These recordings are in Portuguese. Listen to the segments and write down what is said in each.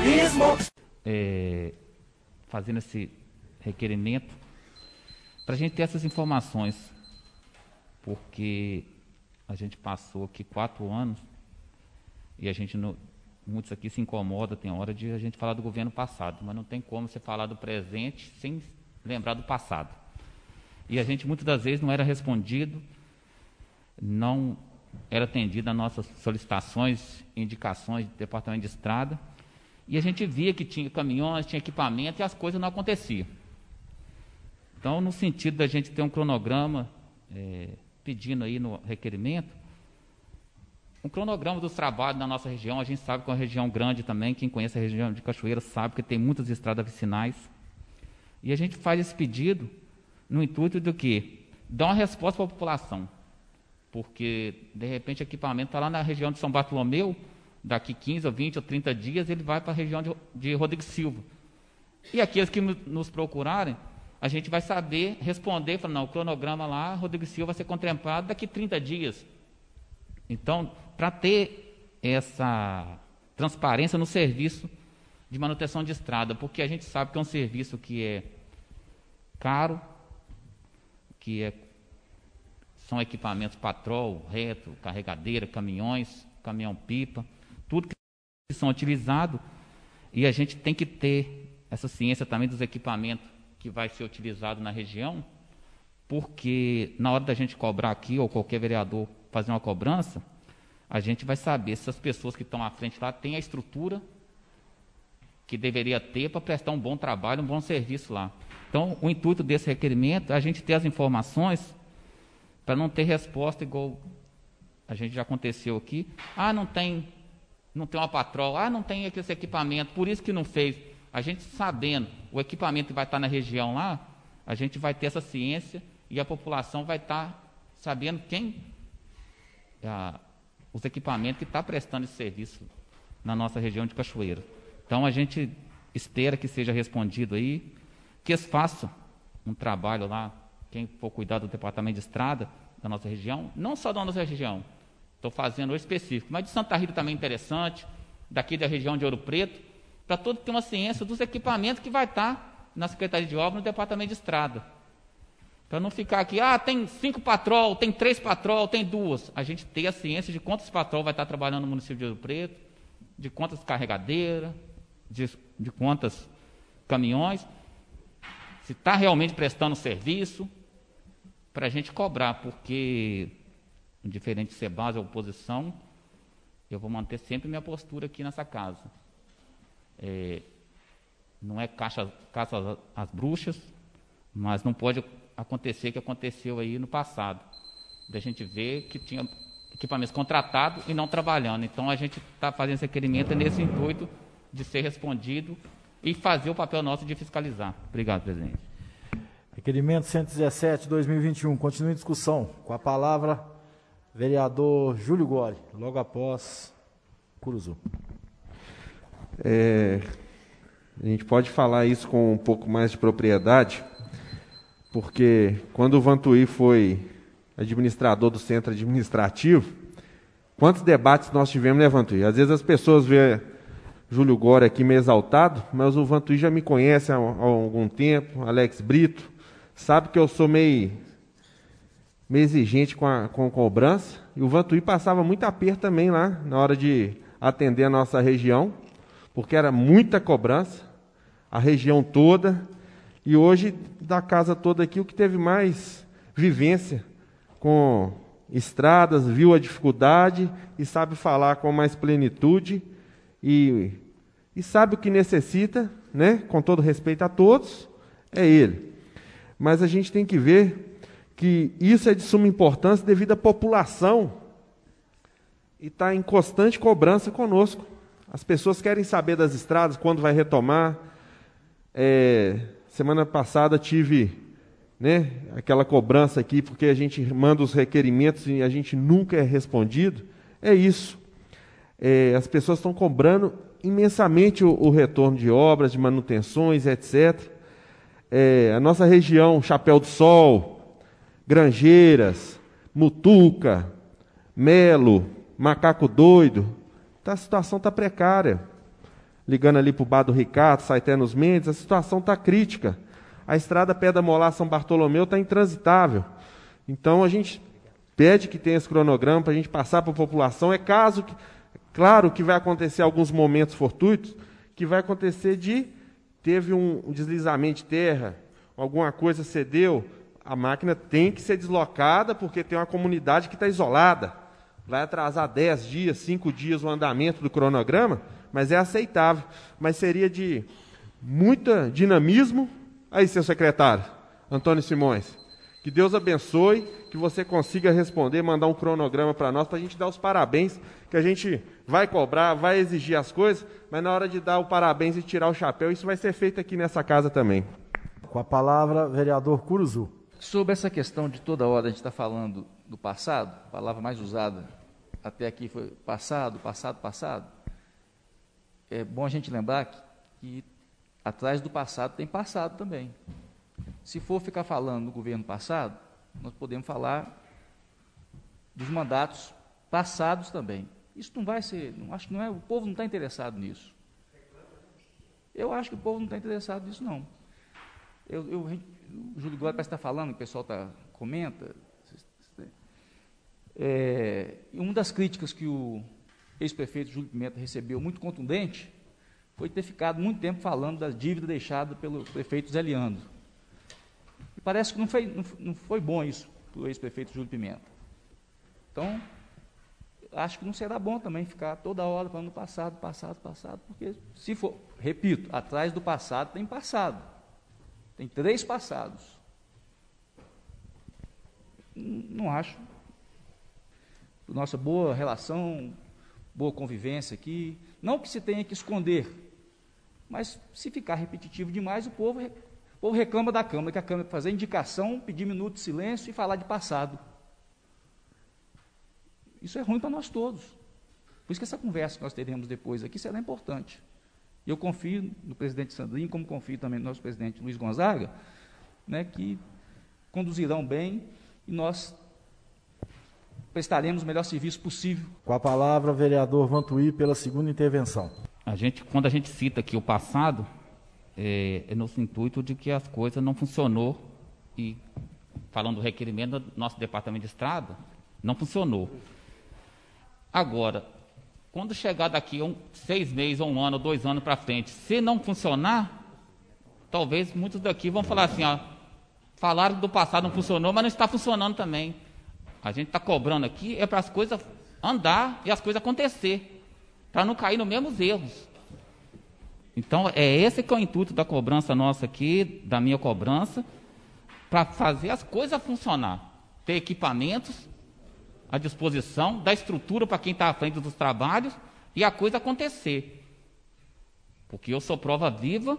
jornalismo. É, fazendo esse requerimento para a gente ter essas informações, porque a gente passou aqui quatro anos e a gente, não, muitos aqui se incomodam, tem hora de a gente falar do governo passado, mas não tem como você falar do presente sem lembrar do passado. E a gente muitas das vezes não era respondido, não era atendido às nossas solicitações, indicações do departamento de estrada, e a gente via que tinha caminhões, tinha equipamento e as coisas não aconteciam. Então, no sentido da gente ter um cronograma, é, pedindo aí no requerimento, um cronograma dos trabalhos na nossa região, a gente sabe que é uma região grande também, quem conhece a região de Cachoeira sabe que tem muitas estradas vicinais. E a gente faz esse pedido no intuito do que? Dar uma resposta para a população. Porque, de repente, o equipamento está lá na região de São Bartolomeu, daqui 15 ou 20 ou 30 dias ele vai para a região de, de Rodrigo Silva. E aqueles que nos procurarem, a gente vai saber responder, falar, não, o cronograma lá, Rodrigo Silva vai ser contemplado daqui 30 dias. Então, para ter essa transparência no serviço de manutenção de estrada, porque a gente sabe que é um serviço que é caro, que é, são equipamentos patrol, reto, carregadeira, caminhões, caminhão-pipa, tudo que são utilizados, e a gente tem que ter essa ciência também dos equipamentos que vai ser utilizado na região, porque na hora da gente cobrar aqui, ou qualquer vereador fazer uma cobrança, a gente vai saber se as pessoas que estão à frente lá têm a estrutura que deveria ter para prestar um bom trabalho, um bom serviço lá. Então, o intuito desse requerimento é a gente ter as informações para não ter resposta igual a gente já aconteceu aqui. Ah, não tem não tem uma patroa, ah, não tem esse equipamento, por isso que não fez. A gente sabendo o equipamento que vai estar na região lá, a gente vai ter essa ciência e a população vai estar sabendo quem, ah, os equipamentos que está prestando esse serviço na nossa região de Cachoeira. Então a gente espera que seja respondido aí, que eles façam um trabalho lá, quem for cuidar do departamento de estrada da nossa região, não só da nossa região, Estou fazendo hoje específico, mas de Santa Rita também é interessante, daqui da região de Ouro Preto, para todo ter uma ciência dos equipamentos que vai estar na Secretaria de Obras no Departamento de Estrada. Para não ficar aqui, ah, tem cinco patrol, tem três patrol, tem duas. A gente ter a ciência de quantos patrol vai estar trabalhando no município de Ouro Preto, de quantas carregadeiras, de, de quantas caminhões, se está realmente prestando serviço, para a gente cobrar, porque indiferente de ser base ou oposição, eu vou manter sempre minha postura aqui nessa casa. É, não é caça, caça às bruxas, mas não pode acontecer o que aconteceu aí no passado. Da gente ver que tinha equipamentos contratados e não trabalhando. Então a gente está fazendo esse requerimento nesse intuito de ser respondido e fazer o papel nosso de fiscalizar. Obrigado, presidente. Requerimento 117, 2021. Continua em discussão. Com a palavra, Vereador Júlio Gori, logo após Curuzu. É, a gente pode falar isso com um pouco mais de propriedade, porque quando o Vantuí foi administrador do centro administrativo, quantos debates nós tivemos, né, Vantuí? Às vezes as pessoas veem Júlio Gori aqui meio exaltado, mas o Vantuí já me conhece há, há algum tempo, Alex Brito, sabe que eu sou meio meio exigente com a, com a cobrança. E o Vantuí passava muito aperto também lá, na hora de atender a nossa região, porque era muita cobrança, a região toda. E hoje, da casa toda aqui, o que teve mais vivência com estradas, viu a dificuldade e sabe falar com mais plenitude e, e sabe o que necessita, né? com todo respeito a todos, é ele. Mas a gente tem que ver que isso é de suma importância devido à população e está em constante cobrança conosco. As pessoas querem saber das estradas, quando vai retomar. É, semana passada tive né, aquela cobrança aqui, porque a gente manda os requerimentos e a gente nunca é respondido. É isso. É, as pessoas estão cobrando imensamente o, o, retorno de obras, de manutenções, etc. É, a nossa região, Chapéu do Sol, Granjeiras, Mutuca, Melo, Macaco Doido, tá, a situação está precária. ligando ali para o bar do Ricardo, Saiternos Mendes, a situação está crítica. A estrada Pedra Molar São Bartolomeu está intransitável. Então a gente pede que tenha esse cronograma para a gente passar para a população. É caso que, claro que vai acontecer alguns momentos fortuitos, que vai acontecer de teve um deslizamento de terra, alguma coisa cedeu, a máquina tem que ser deslocada porque tem uma comunidade que está isolada. Vai atrasar 10 dias, 5 dias o andamento do cronograma, mas é aceitável. Mas seria de muito dinamismo. Aí, seu secretário, Antônio Simões, que Deus abençoe, que você consiga responder, mandar um cronograma para nós, para a gente dar os parabéns, que a gente vai cobrar, vai exigir as coisas, mas na hora de dar o parabéns e tirar o chapéu, isso vai ser feito aqui nessa casa também. Com a palavra, vereador Curuzu. Sobre essa questão de toda hora a gente está falando do passado, a palavra mais usada até aqui foi passado, passado, passado. É bom a gente lembrar que, que atrás do passado tem passado também. Se for ficar falando do governo passado, nós podemos falar dos mandatos passados também. Isso não vai ser, não, acho que não é, o povo não está interessado nisso. Eu acho que o povo não está interessado nisso, não. Eu, eu, o Júlio Glória parece estar falando, o pessoal tá, comenta. É, uma das críticas que o ex-prefeito Júlio Pimenta recebeu, muito contundente, foi ter ficado muito tempo falando da dívida deixada pelo prefeito Zé Leandro. E parece que não foi, não, não foi bom isso para o ex-prefeito Júlio Pimenta. Então, acho que não será bom também ficar toda hora falando passado, passado, passado, porque se for, repito, atrás do passado tem passado. Tem três passados. Não acho. Nossa boa relação, boa convivência aqui. Não que se tenha que esconder, mas se ficar repetitivo demais, o povo, o povo reclama da Câmara, que a Câmara fazer indicação, pedir minuto de silêncio e falar de passado. Isso é ruim para nós todos. Por isso que essa conversa que nós teremos depois aqui será importante. Eu confio no presidente Sandrinho, como confio também no nosso presidente Luiz Gonzaga, né, que conduzirão bem e nós prestaremos o melhor serviço possível. Com a palavra, vereador Vantuí, pela segunda intervenção. A gente, quando a gente cita aqui o passado, é, é no intuito de que as coisas não funcionou e falando do requerimento do nosso departamento de estrada, não funcionou. Agora, quando chegar daqui um, seis meses, ou um ano, dois anos para frente, se não funcionar, talvez muitos daqui vão falar assim, ó, falaram do passado não funcionou, mas não está funcionando também. A gente está cobrando aqui é para as coisas andar e as coisas acontecer, para não cair nos mesmos erros. Então, é esse que é o intuito da cobrança nossa aqui, da minha cobrança, para fazer as coisas funcionar. Ter equipamentos à disposição, da estrutura para quem está à frente dos trabalhos e a coisa acontecer. Porque eu sou prova viva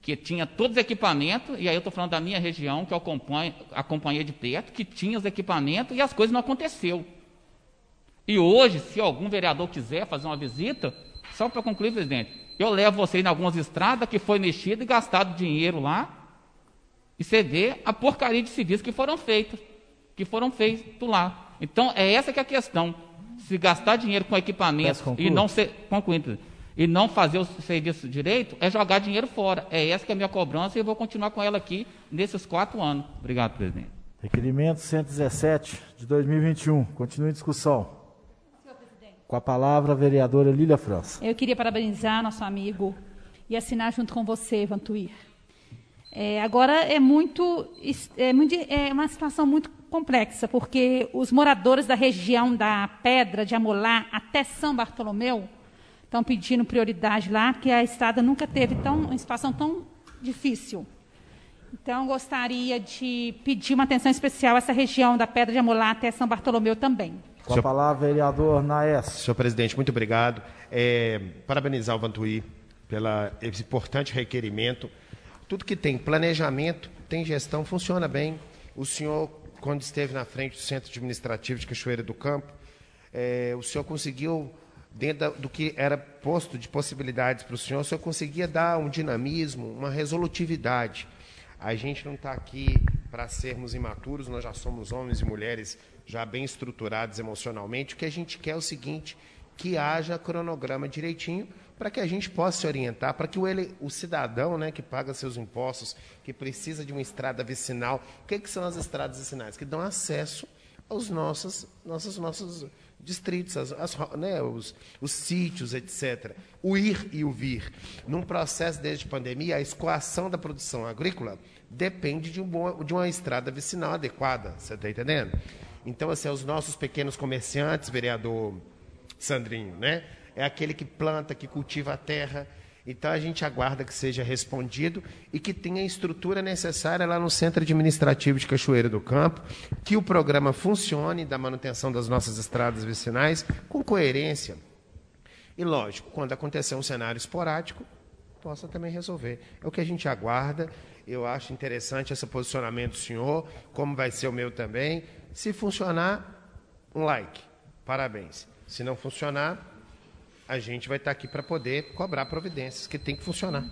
que tinha todos os equipamentos, e aí eu estou falando da minha região, que eu acompanho, acompanhei de perto, que tinha os equipamentos e as coisas não aconteceu. E hoje, se algum vereador quiser fazer uma visita, só para concluir, presidente, eu levo vocês em algumas estradas que foi mexido e gastado dinheiro lá, e você vê a porcaria de serviços que foram feitos, que foram feitos lá. Então, é essa que é a questão. Se gastar dinheiro com equipamento e não ser concluído e não fazer o serviço direito, é jogar dinheiro fora. É essa que é a minha cobrança e eu vou continuar com ela aqui nesses quatro anos. Obrigado, presidente. Requerimento 117 de 2021. Continua em discussão. Senhor presidente. Com a palavra, a vereadora Lília França. Eu queria parabenizar nosso amigo e assinar junto com você, Vantuir. É, agora é muito, é muito, é uma situação muito complexa, porque os moradores da região da Pedra de Amolá até São Bartolomeu estão pedindo prioridade lá, porque a estrada nunca teve tão, uma situação tão difícil. Então, gostaria de pedir uma atenção especial a essa região da Pedra de Amolá até São Bartolomeu também. Com a palavra, vereador Naes. Senhor presidente, muito obrigado. É, parabenizar o Vantuí pelo esse importante requerimento. Tudo que tem planejamento, tem gestão, funciona bem. O senhor quando esteve na frente do Centro Administrativo de Cachoeira do Campo, é, o senhor conseguiu, dentro do que era posto de possibilidades para o senhor, o senhor conseguia dar um dinamismo, uma resolutividade. A gente não está aqui para sermos imaturos, nós já somos homens e mulheres já bem estruturados emocionalmente. O que a gente quer é o seguinte: que haja cronograma direitinho para que a gente possa se orientar, para que o, ele, o cidadão né, que paga seus impostos, que precisa de uma estrada vicinal, o que, que são as estradas vicinais? Que dão acesso aos nossos, nossos, nossos distritos, as, as, né, os, os sítios, etc. O ir e o vir. Num processo desde pandemia, a escoação da produção agrícola depende de, um bom, de uma estrada vicinal adequada, você está entendendo? Então, assim, os nossos pequenos comerciantes, vereador Sandrinho, né? É aquele que planta, que cultiva a terra. Então a gente aguarda que seja respondido e que tenha a estrutura necessária lá no Centro Administrativo de Cachoeira do Campo, que o programa funcione da manutenção das nossas estradas vicinais com coerência. E lógico, quando acontecer um cenário esporádico, possa também resolver. É o que a gente aguarda. Eu acho interessante esse posicionamento do senhor, como vai ser o meu também. Se funcionar, um like. Parabéns. Se não funcionar, a gente vai estar aqui para poder cobrar providências, que tem que funcionar.